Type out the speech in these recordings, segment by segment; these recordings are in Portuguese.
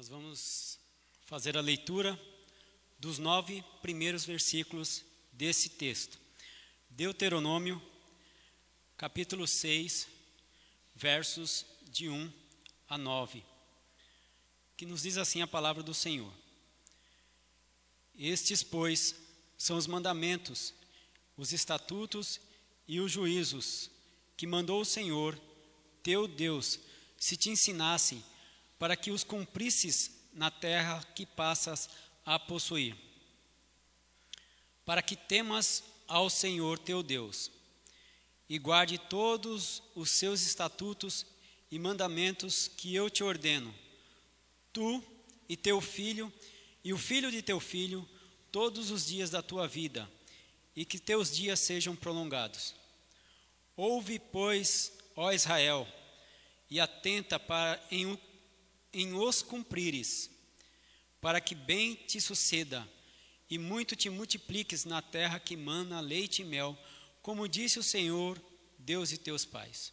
Nós vamos fazer a leitura dos nove primeiros versículos desse texto. Deuteronômio, capítulo 6, versos de 1 a 9, que nos diz assim a palavra do Senhor. Estes, pois, são os mandamentos, os estatutos e os juízos que mandou o Senhor, teu Deus, se te ensinassem para que os cumprisses na terra que passas a possuir. Para que temas ao Senhor teu Deus e guarde todos os seus estatutos e mandamentos que eu te ordeno, tu e teu filho e o filho de teu filho, todos os dias da tua vida, e que teus dias sejam prolongados. Ouve, pois, ó Israel, e atenta para em em os cumprires, para que bem te suceda e muito te multipliques na terra que mana leite e mel, como disse o Senhor, Deus de teus pais.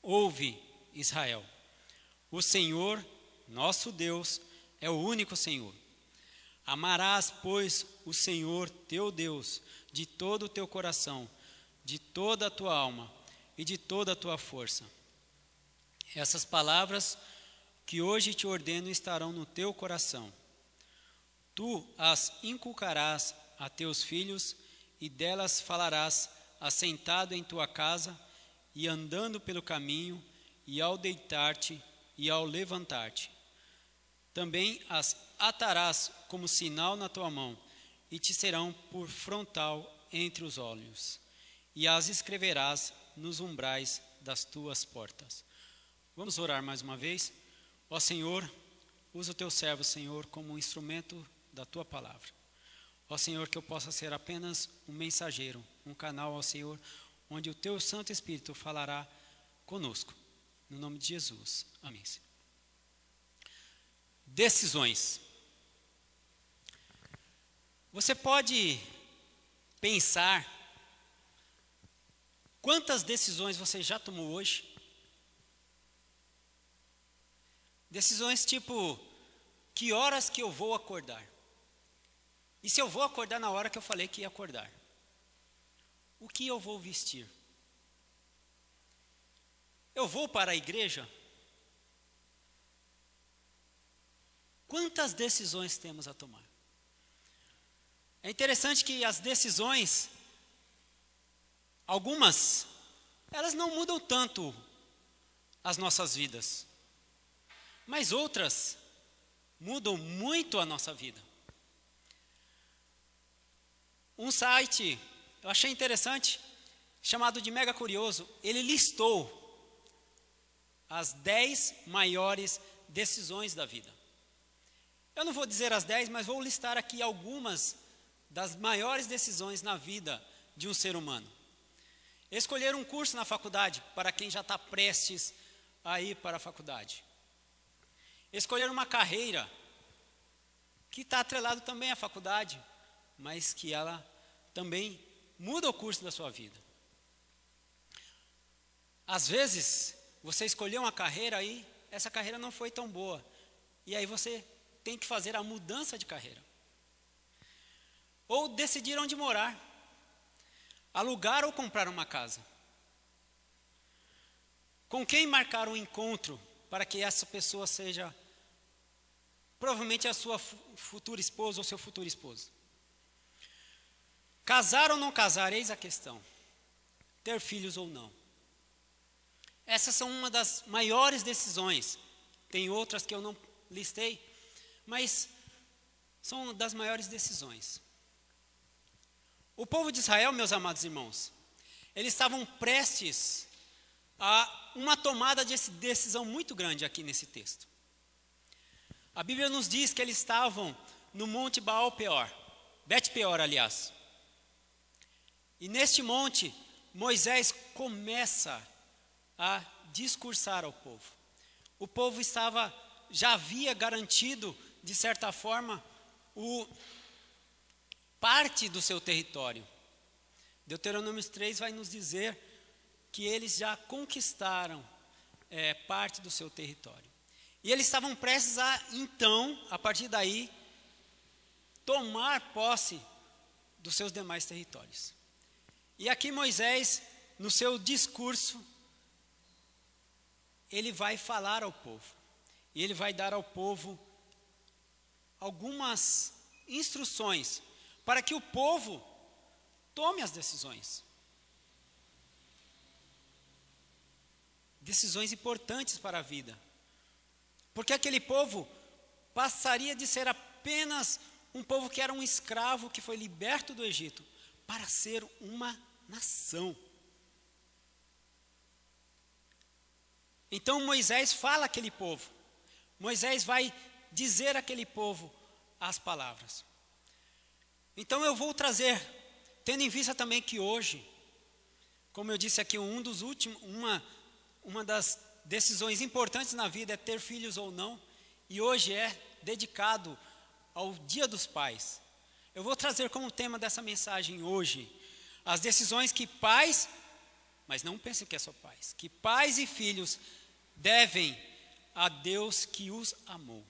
Ouve, Israel, o Senhor, nosso Deus, é o único Senhor. Amarás, pois, o Senhor teu Deus de todo o teu coração, de toda a tua alma e de toda a tua força. Essas palavras que hoje te ordeno estarão no teu coração. Tu as inculcarás a teus filhos, e delas falarás assentado em tua casa, e andando pelo caminho, e ao deitar-te e ao levantar-te. Também as atarás como sinal na tua mão, e te serão por frontal entre os olhos, e as escreverás nos umbrais das tuas portas. Vamos orar mais uma vez? Ó Senhor, usa o teu servo, Senhor, como um instrumento da tua palavra. Ó Senhor, que eu possa ser apenas um mensageiro, um canal ao Senhor, onde o teu Santo Espírito falará conosco. No nome de Jesus. Amém. Decisões. Você pode pensar quantas decisões você já tomou hoje? Decisões tipo: que horas que eu vou acordar? E se eu vou acordar na hora que eu falei que ia acordar? O que eu vou vestir? Eu vou para a igreja? Quantas decisões temos a tomar? É interessante que as decisões, algumas, elas não mudam tanto as nossas vidas mas outras mudam muito a nossa vida. Um site, eu achei interessante, chamado de Mega Curioso, ele listou as 10 maiores decisões da vida. Eu não vou dizer as 10, mas vou listar aqui algumas das maiores decisões na vida de um ser humano. Escolher um curso na faculdade, para quem já está prestes a ir para a faculdade escolher uma carreira que está atrelado também à faculdade, mas que ela também muda o curso da sua vida. Às vezes, você escolheu uma carreira aí, essa carreira não foi tão boa. E aí você tem que fazer a mudança de carreira. Ou decidir onde morar. Alugar ou comprar uma casa. Com quem marcar um encontro para que essa pessoa seja provavelmente a sua futura esposa ou seu futuro esposo. Casar ou não casar, eis a questão. Ter filhos ou não. Essas são uma das maiores decisões. Tem outras que eu não listei, mas são das maiores decisões. O povo de Israel, meus amados irmãos, eles estavam prestes a uma tomada de decisão muito grande aqui nesse texto. A Bíblia nos diz que eles estavam no Monte Baal Peor, Bet Peor, aliás. E neste monte, Moisés começa a discursar ao povo. O povo estava, já havia garantido, de certa forma, o parte do seu território. Deuteronômio 3 vai nos dizer que eles já conquistaram é, parte do seu território. E eles estavam prestes a, então, a partir daí, tomar posse dos seus demais territórios. E aqui Moisés, no seu discurso, ele vai falar ao povo. E ele vai dar ao povo algumas instruções para que o povo tome as decisões. Decisões importantes para a vida. Porque aquele povo passaria de ser apenas um povo que era um escravo que foi liberto do Egito para ser uma nação. Então Moisés fala àquele povo. Moisés vai dizer àquele povo as palavras. Então eu vou trazer, tendo em vista também que hoje, como eu disse aqui, um dos últimos, uma, uma das decisões importantes na vida é ter filhos ou não, e hoje é dedicado ao Dia dos Pais. Eu vou trazer como tema dessa mensagem hoje as decisões que pais, mas não pensem que é só pais, que pais e filhos devem a Deus que os amou.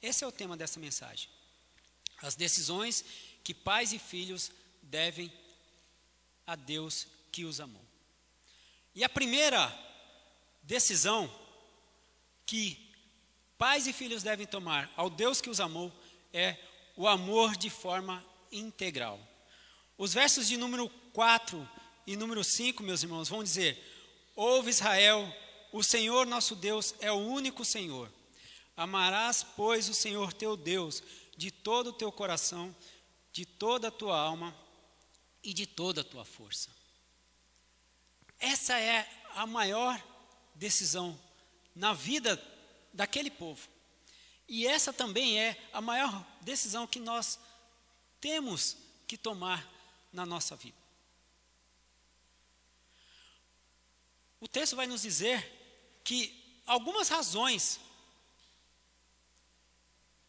Esse é o tema dessa mensagem. As decisões que pais e filhos devem a Deus que os amou. E a primeira decisão que pais e filhos devem tomar ao Deus que os amou é o amor de forma integral. Os versos de número 4 e número 5, meus irmãos, vão dizer: Ouve Israel, o Senhor nosso Deus é o único Senhor. Amarás, pois, o Senhor teu Deus de todo o teu coração, de toda a tua alma e de toda a tua força. Essa é a maior decisão na vida daquele povo. E essa também é a maior decisão que nós temos que tomar na nossa vida. O texto vai nos dizer que algumas razões,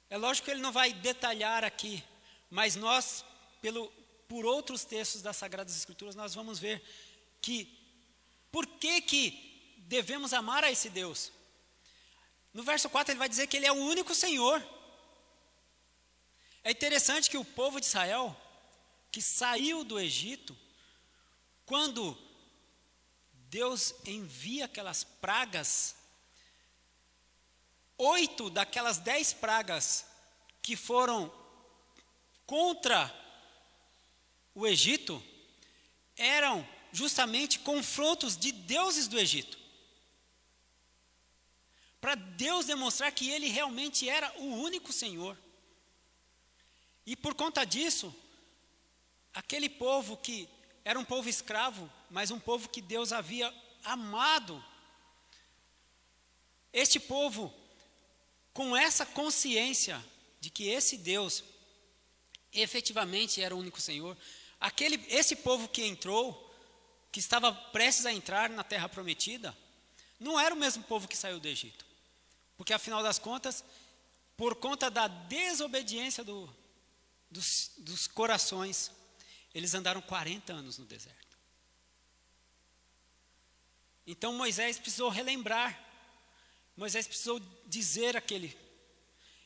é lógico que ele não vai detalhar aqui, mas nós, pelo, por outros textos das Sagradas Escrituras, nós vamos ver que por que, que devemos amar a esse Deus. No verso 4 ele vai dizer que ele é o único Senhor. É interessante que o povo de Israel, que saiu do Egito, quando Deus envia aquelas pragas, oito daquelas dez pragas que foram contra o Egito, eram justamente confrontos de deuses do Egito. Para Deus demonstrar que Ele realmente era o único Senhor. E por conta disso, aquele povo que era um povo escravo, mas um povo que Deus havia amado, este povo, com essa consciência de que esse Deus efetivamente era o único Senhor, aquele, esse povo que entrou, que estava prestes a entrar na terra prometida, não era o mesmo povo que saiu do Egito. Porque afinal das contas, por conta da desobediência do, dos, dos corações, eles andaram 40 anos no deserto. Então Moisés precisou relembrar, Moisés precisou dizer aquele.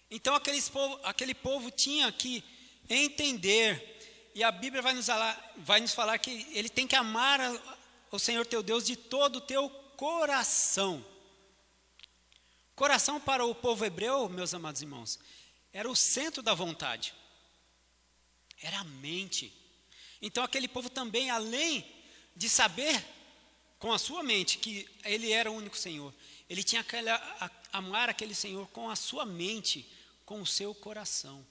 Então aqueles povo, aquele povo tinha que entender, e a Bíblia vai nos, vai nos falar que ele tem que amar o Senhor teu Deus de todo o teu coração. Coração para o povo hebreu, meus amados irmãos, era o centro da vontade, era a mente. Então aquele povo também, além de saber com a sua mente que ele era o único Senhor, ele tinha que amar aquele Senhor com a sua mente, com o seu coração.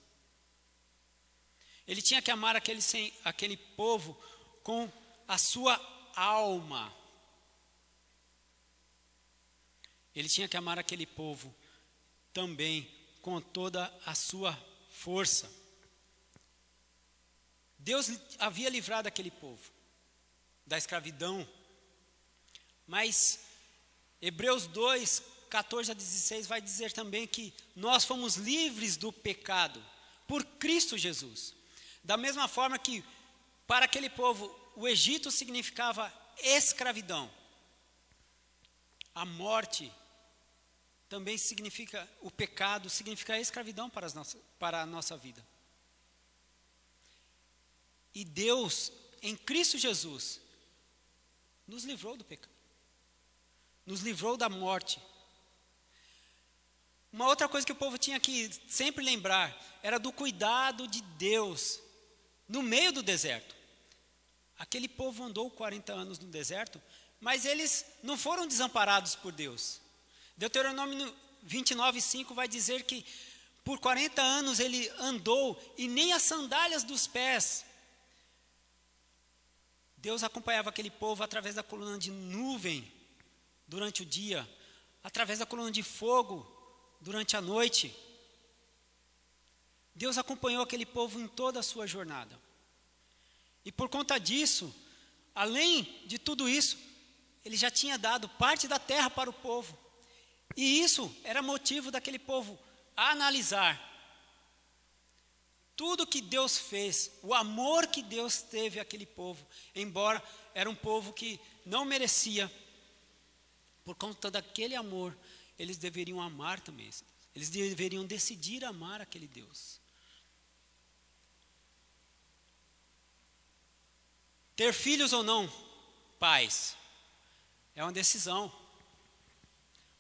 Ele tinha que amar aquele, aquele povo com a sua alma. Ele tinha que amar aquele povo também com toda a sua força. Deus havia livrado aquele povo da escravidão, mas Hebreus 2, 14 a 16 vai dizer também que nós fomos livres do pecado por Cristo Jesus. Da mesma forma que para aquele povo o Egito significava escravidão, a morte também significa, o pecado significa a escravidão para, as nossas, para a nossa vida. E Deus, em Cristo Jesus, nos livrou do pecado, nos livrou da morte. Uma outra coisa que o povo tinha que sempre lembrar era do cuidado de Deus no meio do deserto. Aquele povo andou 40 anos no deserto, mas eles não foram desamparados por Deus. Deuteronômio 29, 5 vai dizer que por 40 anos ele andou e nem as sandálias dos pés. Deus acompanhava aquele povo através da coluna de nuvem durante o dia, através da coluna de fogo durante a noite. Deus acompanhou aquele povo em toda a sua jornada. E por conta disso, além de tudo isso, ele já tinha dado parte da terra para o povo. E isso era motivo daquele povo analisar tudo que Deus fez, o amor que Deus teve àquele povo, embora era um povo que não merecia, por conta daquele amor, eles deveriam amar também. Eles deveriam decidir amar aquele Deus. Ter filhos ou não, pais, é uma decisão.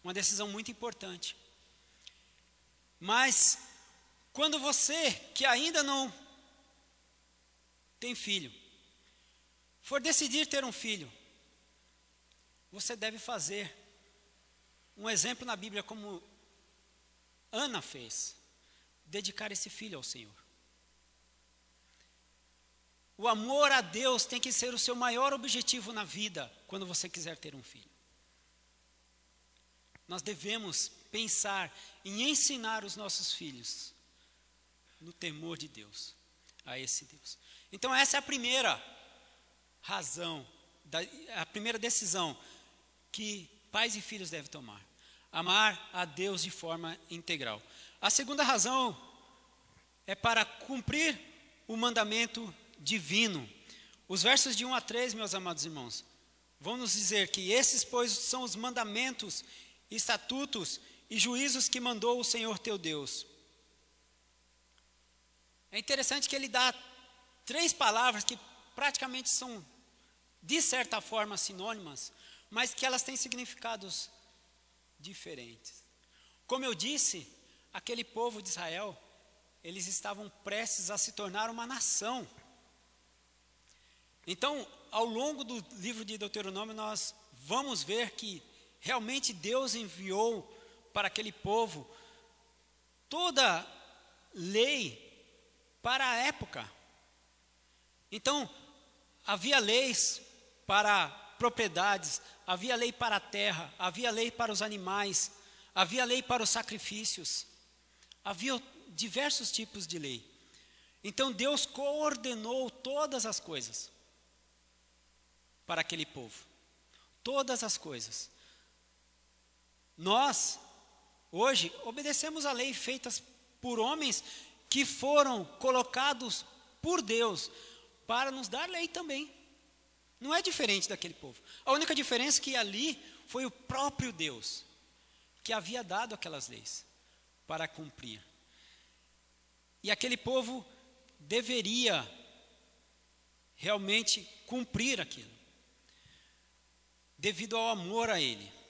Uma decisão muito importante. Mas, quando você, que ainda não tem filho, for decidir ter um filho, você deve fazer um exemplo na Bíblia como Ana fez, dedicar esse filho ao Senhor. O amor a Deus tem que ser o seu maior objetivo na vida quando você quiser ter um filho. Nós devemos pensar em ensinar os nossos filhos no temor de Deus, a esse Deus. Então, essa é a primeira razão, a primeira decisão que pais e filhos devem tomar: amar a Deus de forma integral. A segunda razão é para cumprir o mandamento divino. Os versos de 1 a 3, meus amados irmãos, vão nos dizer que esses, pois, são os mandamentos estatutos e juízos que mandou o Senhor teu Deus. É interessante que ele dá três palavras que praticamente são, de certa forma, sinônimas, mas que elas têm significados diferentes. Como eu disse, aquele povo de Israel, eles estavam prestes a se tornar uma nação. Então, ao longo do livro de Deuteronômio, nós vamos ver que realmente Deus enviou para aquele povo toda lei para a época. Então, havia leis para propriedades, havia lei para a terra, havia lei para os animais, havia lei para os sacrifícios, havia diversos tipos de lei. Então Deus coordenou todas as coisas para aquele povo. Todas as coisas. Nós, hoje, obedecemos a lei feitas por homens que foram colocados por Deus para nos dar lei também. Não é diferente daquele povo. A única diferença é que ali foi o próprio Deus que havia dado aquelas leis para cumprir. E aquele povo deveria realmente cumprir aquilo, devido ao amor a Ele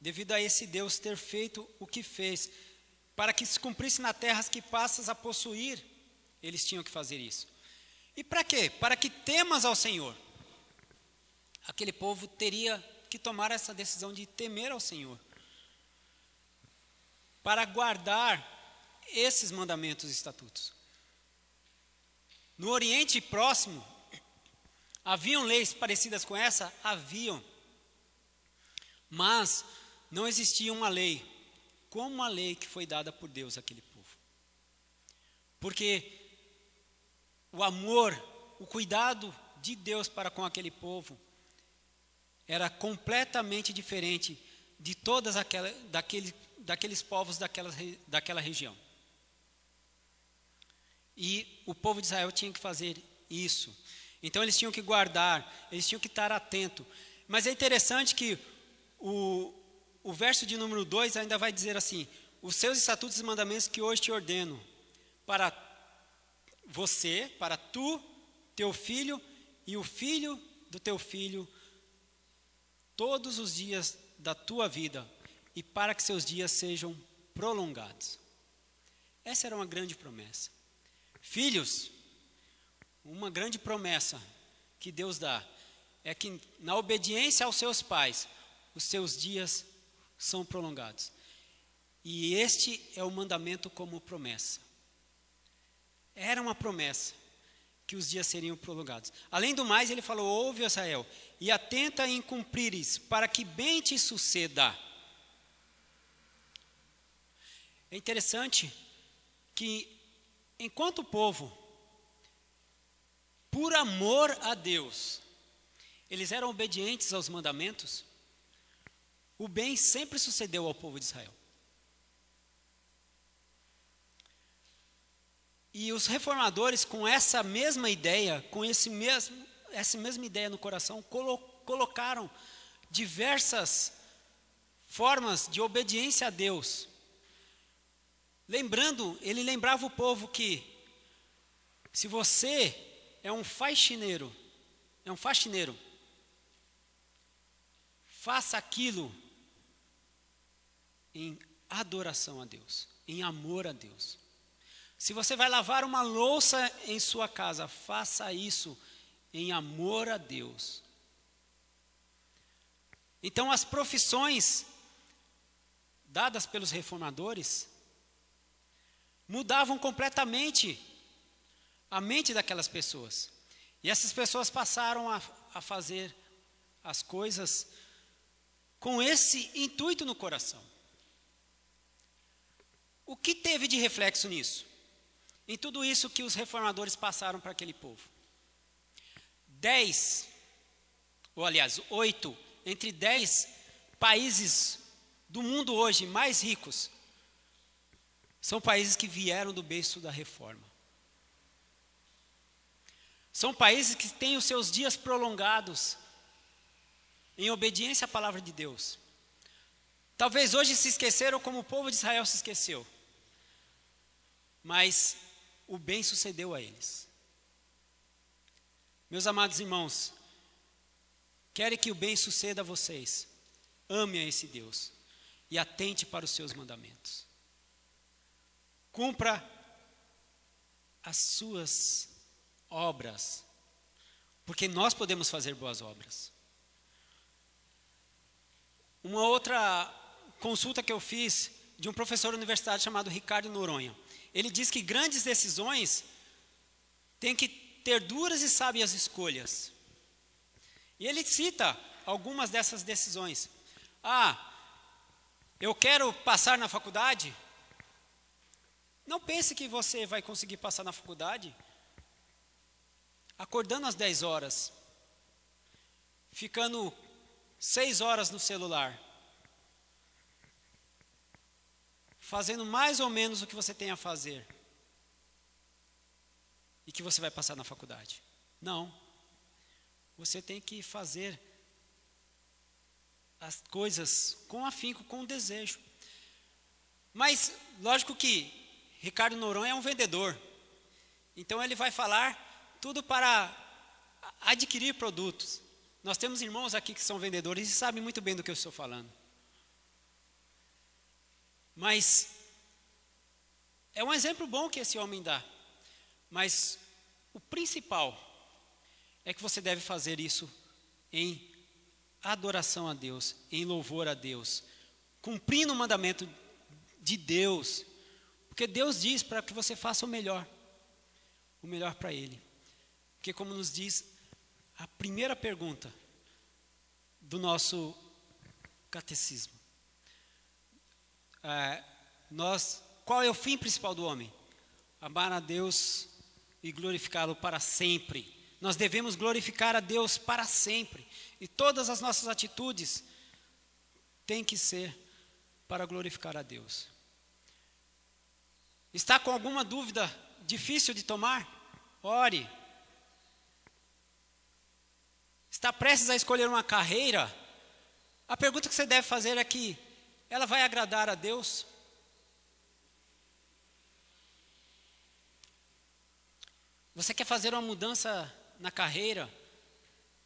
devido a esse Deus ter feito o que fez, para que se cumprisse na terra as que passas a possuir, eles tinham que fazer isso. E para quê? Para que temas ao Senhor. Aquele povo teria que tomar essa decisão de temer ao Senhor. Para guardar esses mandamentos e estatutos. No Oriente Próximo, haviam leis parecidas com essa? Haviam. Mas não existia uma lei como a lei que foi dada por Deus àquele povo. Porque o amor, o cuidado de Deus para com aquele povo era completamente diferente de todas aquelas daquele, daqueles povos daquela, daquela região. E o povo de Israel tinha que fazer isso. Então eles tinham que guardar, eles tinham que estar atento. Mas é interessante que o, o verso de número 2 ainda vai dizer assim: Os seus estatutos e mandamentos que hoje te ordeno, para você, para tu, teu filho e o filho do teu filho, todos os dias da tua vida, e para que seus dias sejam prolongados. Essa era uma grande promessa. Filhos, uma grande promessa que Deus dá é que na obediência aos seus pais, os seus dias são prolongados. E este é o mandamento como promessa. Era uma promessa que os dias seriam prolongados. Além do mais, ele falou: Ouve, Israel, e atenta em cumprires, para que bem te suceda. É interessante que, enquanto o povo, por amor a Deus, eles eram obedientes aos mandamentos, o bem sempre sucedeu ao povo de Israel. E os reformadores, com essa mesma ideia, com esse mesmo, essa mesma ideia no coração, colo colocaram diversas formas de obediência a Deus. Lembrando, ele lembrava o povo que se você é um faxineiro, é um faxineiro, faça aquilo em adoração a Deus, em amor a Deus. Se você vai lavar uma louça em sua casa, faça isso em amor a Deus. Então, as profissões dadas pelos reformadores mudavam completamente a mente daquelas pessoas. E essas pessoas passaram a, a fazer as coisas com esse intuito no coração. O que teve de reflexo nisso? Em tudo isso que os reformadores passaram para aquele povo. Dez, ou aliás, oito, entre dez países do mundo hoje mais ricos, são países que vieram do berço da reforma. São países que têm os seus dias prolongados em obediência à palavra de Deus. Talvez hoje se esqueceram como o povo de Israel se esqueceu. Mas o bem sucedeu a eles. Meus amados irmãos, querem que o bem suceda a vocês, ame a esse Deus e atente para os seus mandamentos. Cumpra as suas obras, porque nós podemos fazer boas obras. Uma outra consulta que eu fiz de um professor universitário chamado Ricardo Noronha ele diz que grandes decisões têm que ter duras e sábias escolhas. E ele cita algumas dessas decisões. Ah, eu quero passar na faculdade. Não pense que você vai conseguir passar na faculdade acordando às 10 horas, ficando 6 horas no celular fazendo mais ou menos o que você tem a fazer e que você vai passar na faculdade. Não. Você tem que fazer as coisas com afinco, com desejo. Mas, lógico que Ricardo Noronha é um vendedor. Então, ele vai falar tudo para adquirir produtos. Nós temos irmãos aqui que são vendedores e sabem muito bem do que eu estou falando. Mas é um exemplo bom que esse homem dá. Mas o principal é que você deve fazer isso em adoração a Deus, em louvor a Deus, cumprindo o mandamento de Deus, porque Deus diz para que você faça o melhor, o melhor para Ele. Porque, como nos diz a primeira pergunta do nosso catecismo, é, nós, qual é o fim principal do homem? Amar a Deus e glorificá-lo para sempre. Nós devemos glorificar a Deus para sempre. E todas as nossas atitudes têm que ser para glorificar a Deus. Está com alguma dúvida difícil de tomar? Ore. Está prestes a escolher uma carreira? A pergunta que você deve fazer é que ela vai agradar a Deus? Você quer fazer uma mudança na carreira?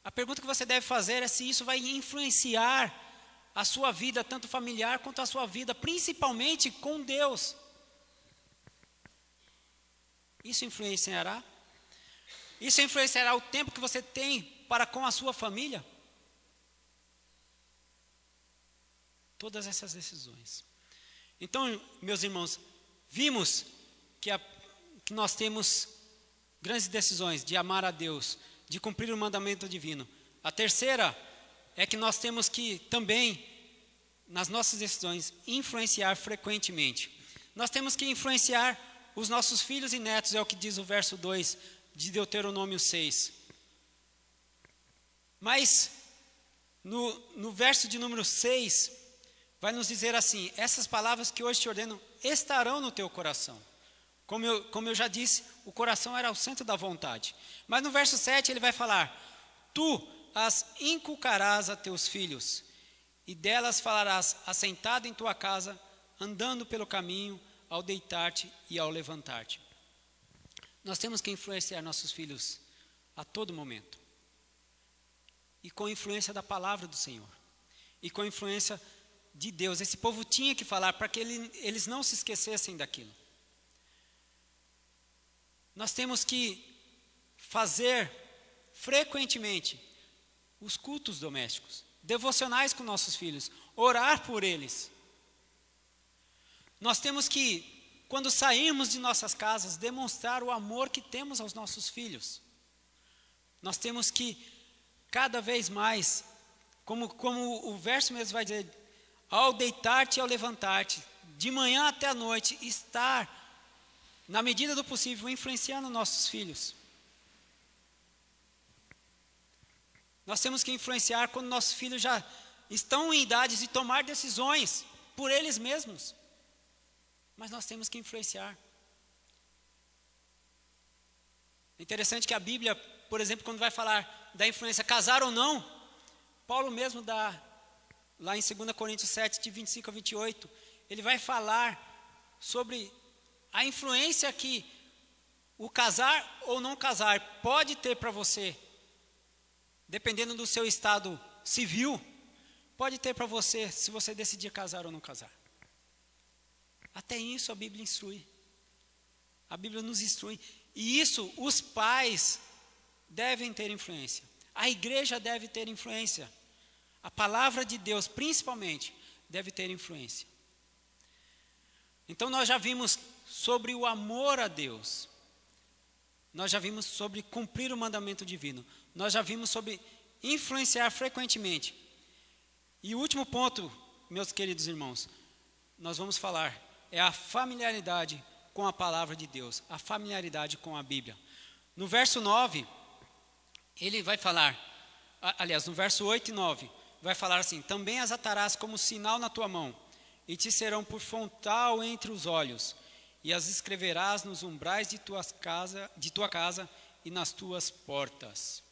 A pergunta que você deve fazer é se isso vai influenciar a sua vida, tanto familiar quanto a sua vida, principalmente com Deus. Isso influenciará? Isso influenciará o tempo que você tem para com a sua família? Todas essas decisões. Então, meus irmãos, vimos que, a, que nós temos grandes decisões de amar a Deus, de cumprir o mandamento divino. A terceira é que nós temos que também, nas nossas decisões, influenciar frequentemente. Nós temos que influenciar os nossos filhos e netos, é o que diz o verso 2 de Deuteronômio 6. Mas, no, no verso de número 6, vai nos dizer assim: essas palavras que hoje te ordeno estarão no teu coração. Como eu, como eu já disse, o coração era o centro da vontade. Mas no verso 7 ele vai falar: Tu as inculcarás a teus filhos, e delas falarás assentado em tua casa, andando pelo caminho, ao deitar-te e ao levantar-te. Nós temos que influenciar nossos filhos a todo momento. E com a influência da palavra do Senhor. E com a influência de Deus. Esse povo tinha que falar para que ele, eles não se esquecessem daquilo. Nós temos que fazer frequentemente os cultos domésticos, devocionais com nossos filhos, orar por eles. Nós temos que quando sairmos de nossas casas, demonstrar o amor que temos aos nossos filhos. Nós temos que, cada vez mais, como, como o verso mesmo vai dizer, ao deitar-te e ao levantar-te, de manhã até a noite, estar, na medida do possível, influenciando nossos filhos. Nós temos que influenciar quando nossos filhos já estão em idades de tomar decisões por eles mesmos mas nós temos que influenciar. É interessante que a Bíblia, por exemplo, quando vai falar da influência, casar ou não, Paulo mesmo dá, lá em 2 Coríntios 7, de 25 a 28, ele vai falar sobre a influência que o casar ou não casar pode ter para você, dependendo do seu estado civil, pode ter para você se você decidir casar ou não casar. Até isso a Bíblia instrui. A Bíblia nos instrui. E isso os pais devem ter influência. A igreja deve ter influência. A palavra de Deus, principalmente, deve ter influência. Então nós já vimos sobre o amor a Deus. Nós já vimos sobre cumprir o mandamento divino. Nós já vimos sobre influenciar frequentemente. E o último ponto, meus queridos irmãos, nós vamos falar é a familiaridade com a palavra de Deus, a familiaridade com a Bíblia. No verso 9, ele vai falar, aliás, no verso 8 e 9, vai falar assim: Também as atarás como sinal na tua mão, e te serão por frontal entre os olhos, e as escreverás nos umbrais de, tuas casa, de tua casa e nas tuas portas.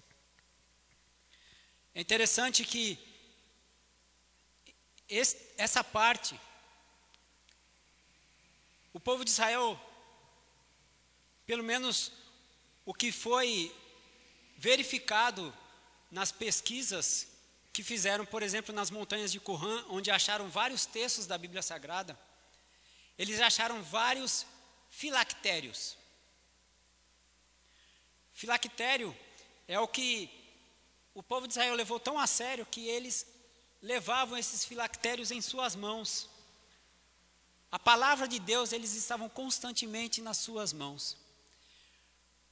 É interessante que esse, essa parte o povo de Israel, pelo menos o que foi verificado nas pesquisas que fizeram, por exemplo, nas montanhas de Qumran, onde acharam vários textos da Bíblia Sagrada, eles acharam vários filactérios. Filactério é o que o povo de Israel levou tão a sério que eles levavam esses filactérios em suas mãos. A palavra de Deus, eles estavam constantemente nas suas mãos.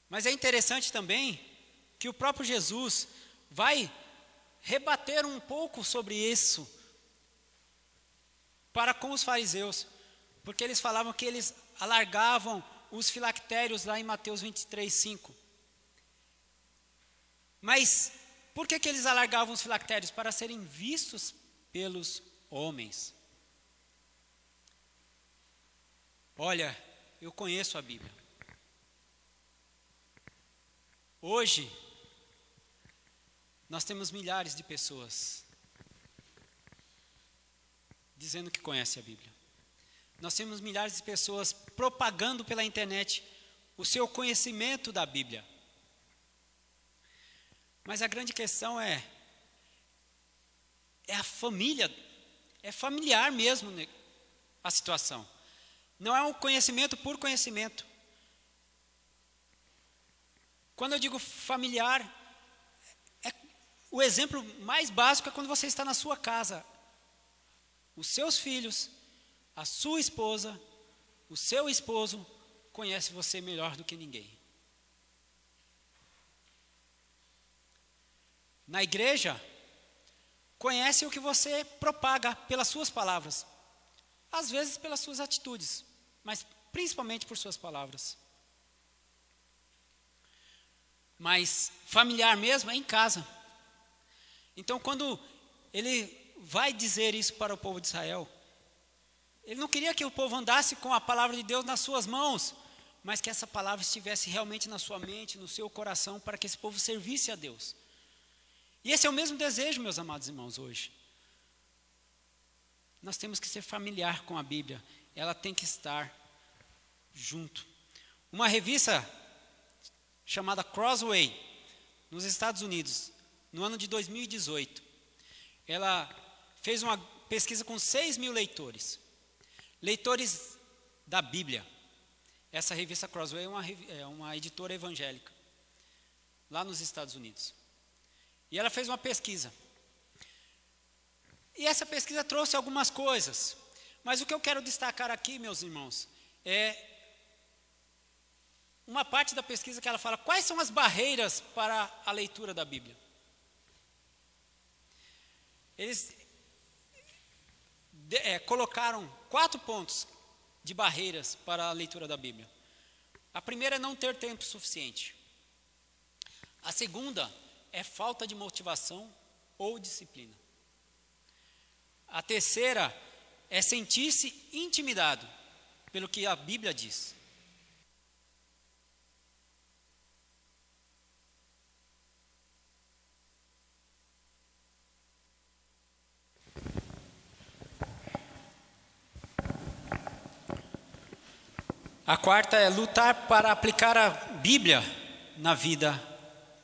Mas é interessante também que o próprio Jesus vai rebater um pouco sobre isso para com os fariseus, porque eles falavam que eles alargavam os filactérios lá em Mateus 23, 5. Mas por que, que eles alargavam os filactérios? Para serem vistos pelos homens. Olha, eu conheço a Bíblia. Hoje, nós temos milhares de pessoas dizendo que conhece a Bíblia. Nós temos milhares de pessoas propagando pela internet o seu conhecimento da Bíblia. Mas a grande questão é é a família, é familiar mesmo né, a situação. Não é um conhecimento por conhecimento. Quando eu digo familiar, o exemplo mais básico é quando você está na sua casa. Os seus filhos, a sua esposa, o seu esposo conhece você melhor do que ninguém. Na igreja, conhece o que você propaga pelas suas palavras, às vezes pelas suas atitudes, mas principalmente por suas palavras. Mas familiar mesmo é em casa. Então, quando ele vai dizer isso para o povo de Israel, ele não queria que o povo andasse com a palavra de Deus nas suas mãos, mas que essa palavra estivesse realmente na sua mente, no seu coração, para que esse povo servisse a Deus. E esse é o mesmo desejo, meus amados irmãos, hoje. Nós temos que ser familiar com a Bíblia, ela tem que estar junto. Uma revista chamada Crossway, nos Estados Unidos, no ano de 2018, ela fez uma pesquisa com 6 mil leitores, leitores da Bíblia. Essa revista Crossway é uma, é uma editora evangélica, lá nos Estados Unidos. E ela fez uma pesquisa. E essa pesquisa trouxe algumas coisas. Mas o que eu quero destacar aqui, meus irmãos, é uma parte da pesquisa que ela fala quais são as barreiras para a leitura da Bíblia. Eles é, colocaram quatro pontos de barreiras para a leitura da Bíblia. A primeira é não ter tempo suficiente. A segunda é falta de motivação ou disciplina. A terceira é sentir-se intimidado pelo que a Bíblia diz. A quarta é lutar para aplicar a Bíblia na vida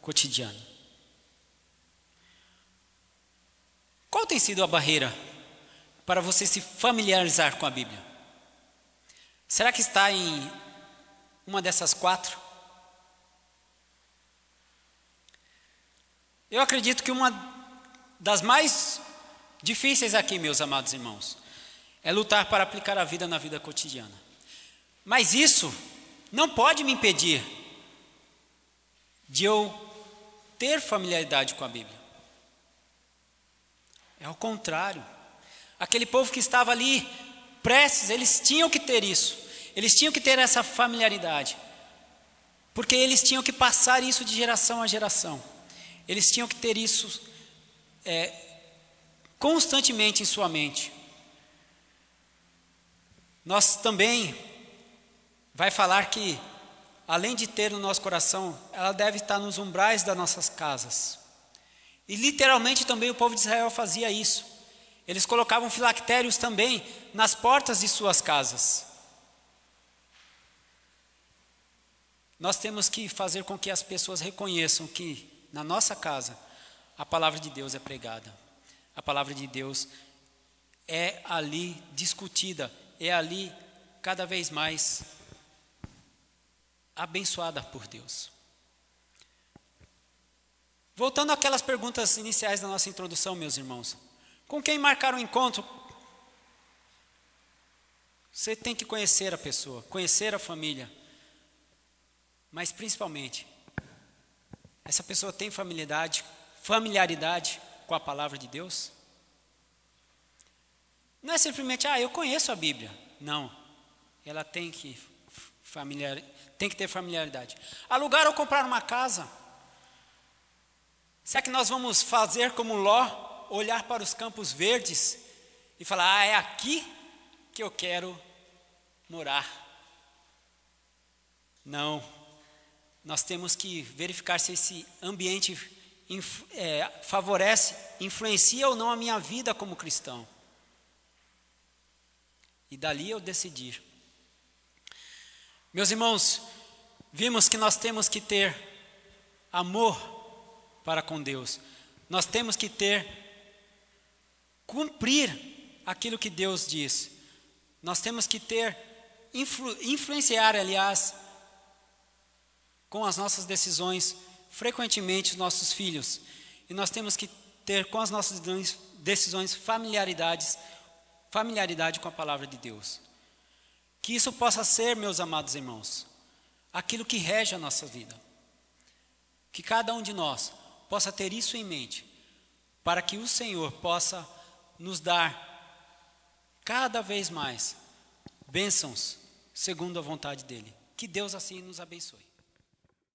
cotidiana. Qual tem sido a barreira para você se familiarizar com a Bíblia? Será que está em uma dessas quatro? Eu acredito que uma das mais difíceis aqui, meus amados irmãos, é lutar para aplicar a vida na vida cotidiana. Mas isso não pode me impedir de eu ter familiaridade com a Bíblia. É o contrário. Aquele povo que estava ali prestes, eles tinham que ter isso. Eles tinham que ter essa familiaridade. Porque eles tinham que passar isso de geração a geração. Eles tinham que ter isso é, constantemente em sua mente. Nós também vai falar que, além de ter no nosso coração, ela deve estar nos umbrais das nossas casas. E literalmente também o povo de Israel fazia isso. Eles colocavam filactérios também nas portas de suas casas. Nós temos que fazer com que as pessoas reconheçam que na nossa casa a palavra de Deus é pregada. A palavra de Deus é ali discutida, é ali cada vez mais abençoada por Deus. Voltando àquelas perguntas iniciais da nossa introdução, meus irmãos. Com quem marcar um encontro? Você tem que conhecer a pessoa, conhecer a família. Mas principalmente, essa pessoa tem familiaridade, familiaridade com a palavra de Deus? Não é simplesmente, ah, eu conheço a Bíblia. Não. Ela tem que familiar, tem que ter familiaridade. Alugar ou comprar uma casa. Será que nós vamos fazer como Ló, olhar para os campos verdes e falar: ah, é aqui que eu quero morar? Não. Nós temos que verificar se esse ambiente é, favorece, influencia ou não a minha vida como cristão. e dali eu decidir. Meus irmãos, vimos que nós temos que ter amor para com Deus. Nós temos que ter cumprir aquilo que Deus diz. Nós temos que ter influ, influenciar, aliás, com as nossas decisões frequentemente os nossos filhos. E nós temos que ter com as nossas decisões familiaridades, familiaridade com a palavra de Deus. Que isso possa ser, meus amados irmãos, aquilo que rege a nossa vida. Que cada um de nós possa ter isso em mente, para que o Senhor possa nos dar cada vez mais bênçãos segundo a vontade dele. Que Deus assim nos abençoe.